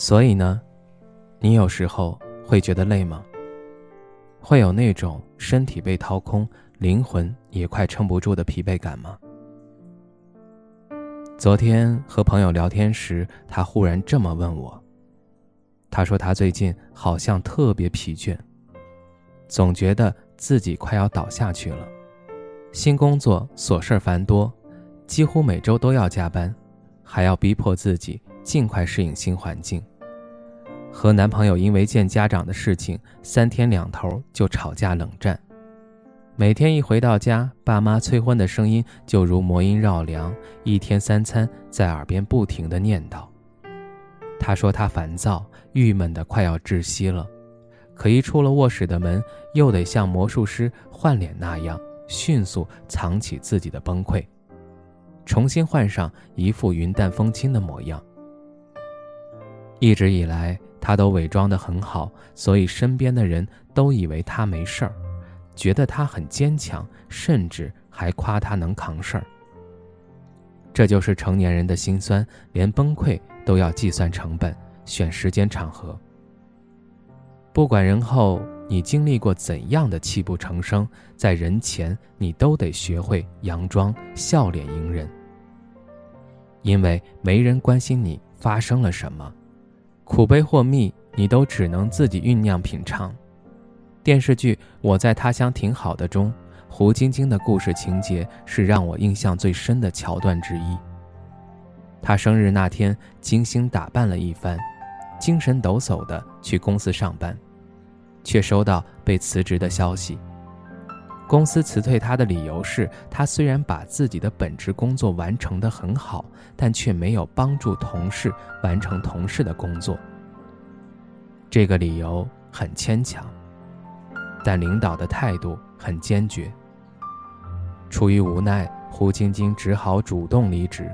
所以呢，你有时候会觉得累吗？会有那种身体被掏空、灵魂也快撑不住的疲惫感吗？昨天和朋友聊天时，他忽然这么问我。他说他最近好像特别疲倦，总觉得自己快要倒下去了。新工作琐事繁多，几乎每周都要加班，还要逼迫自己尽快适应新环境。和男朋友因为见家长的事情，三天两头就吵架冷战。每天一回到家，爸妈催婚的声音就如魔音绕梁，一天三餐在耳边不停的念叨。他说他烦躁、郁闷的快要窒息了，可一出了卧室的门，又得像魔术师换脸那样，迅速藏起自己的崩溃，重新换上一副云淡风轻的模样。一直以来。他都伪装得很好，所以身边的人都以为他没事儿，觉得他很坚强，甚至还夸他能扛事儿。这就是成年人的心酸，连崩溃都要计算成本，选时间场合。不管人后你经历过怎样的泣不成声，在人前你都得学会佯装笑脸迎人，因为没人关心你发生了什么。苦悲或蜜，你都只能自己酝酿品尝。电视剧《我在他乡挺好的》中，胡晶晶的故事情节是让我印象最深的桥段之一。她生日那天精心打扮了一番，精神抖擞地去公司上班，却收到被辞职的消息。公司辞退他的理由是他虽然把自己的本职工作完成得很好，但却没有帮助同事完成同事的工作。这个理由很牵强，但领导的态度很坚决。出于无奈，胡晶晶只好主动离职。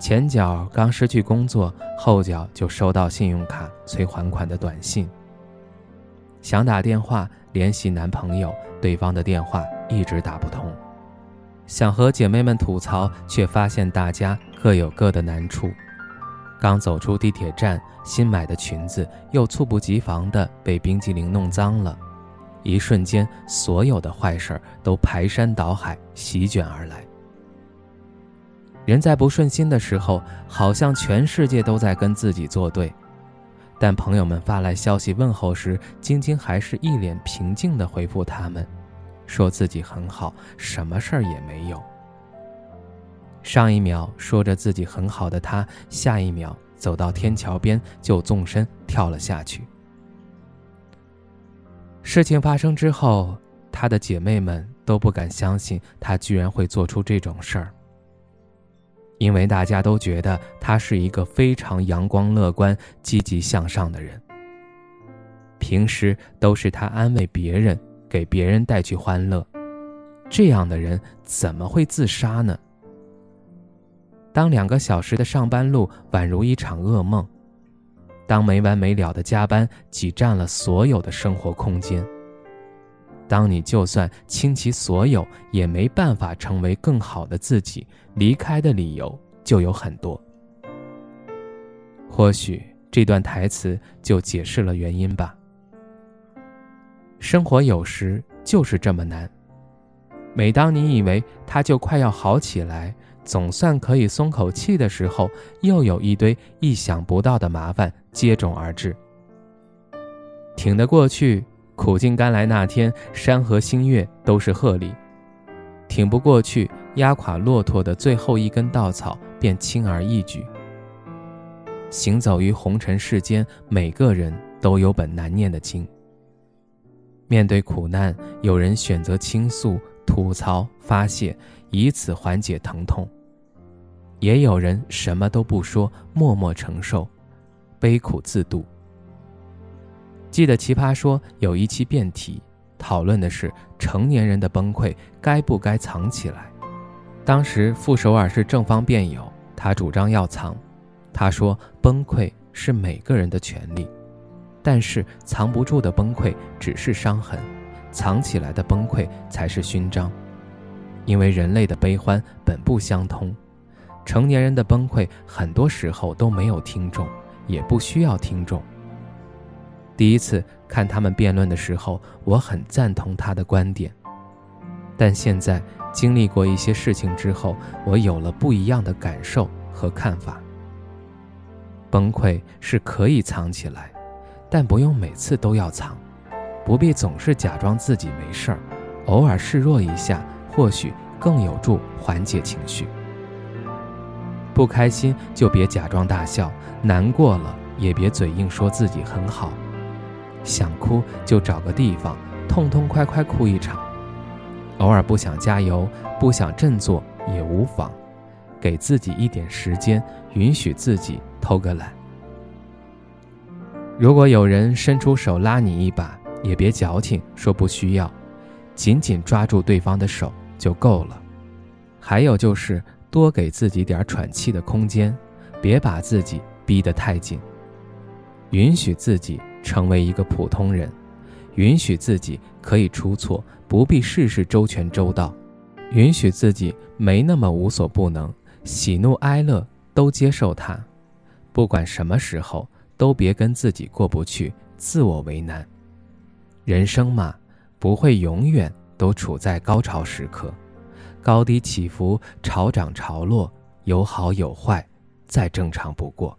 前脚刚失去工作，后脚就收到信用卡催还款的短信。想打电话联系男朋友，对方的电话一直打不通。想和姐妹们吐槽，却发现大家各有各的难处。刚走出地铁站，新买的裙子又猝不及防地被冰激凌弄脏了。一瞬间，所有的坏事都排山倒海席卷而来。人在不顺心的时候，好像全世界都在跟自己作对。但朋友们发来消息问候时，晶晶还是一脸平静地回复他们，说自己很好，什么事儿也没有。上一秒说着自己很好的她，下一秒走到天桥边就纵身跳了下去。事情发生之后，她的姐妹们都不敢相信她居然会做出这种事儿。因为大家都觉得他是一个非常阳光、乐观、积极向上的人。平时都是他安慰别人，给别人带去欢乐，这样的人怎么会自杀呢？当两个小时的上班路宛如一场噩梦，当没完没了的加班挤占了所有的生活空间。当你就算倾其所有，也没办法成为更好的自己，离开的理由就有很多。或许这段台词就解释了原因吧。生活有时就是这么难。每当你以为它就快要好起来，总算可以松口气的时候，又有一堆意想不到的麻烦接踵而至。挺得过去。苦尽甘来那天，山河星月都是贺礼；挺不过去，压垮骆驼的最后一根稻草便轻而易举。行走于红尘世间，每个人都有本难念的经。面对苦难，有人选择倾诉、吐槽、发泄，以此缓解疼痛；也有人什么都不说，默默承受，悲苦自度。记得《奇葩说》有一期辩题，讨论的是成年人的崩溃该不该藏起来。当时傅首尔是正方辩友，他主张要藏。他说：“崩溃是每个人的权利，但是藏不住的崩溃只是伤痕，藏起来的崩溃才是勋章。因为人类的悲欢本不相通，成年人的崩溃很多时候都没有听众，也不需要听众。”第一次看他们辩论的时候，我很赞同他的观点，但现在经历过一些事情之后，我有了不一样的感受和看法。崩溃是可以藏起来，但不用每次都要藏，不必总是假装自己没事儿，偶尔示弱一下，或许更有助缓解情绪。不开心就别假装大笑，难过了也别嘴硬说自己很好。想哭就找个地方痛痛快快哭一场，偶尔不想加油、不想振作也无妨，给自己一点时间，允许自己偷个懒。如果有人伸出手拉你一把，也别矫情说不需要，紧紧抓住对方的手就够了。还有就是多给自己点喘气的空间，别把自己逼得太紧，允许自己。成为一个普通人，允许自己可以出错，不必事事周全周到，允许自己没那么无所不能，喜怒哀乐都接受它，不管什么时候都别跟自己过不去，自我为难。人生嘛，不会永远都处在高潮时刻，高低起伏，潮涨潮落，有好有坏，再正常不过。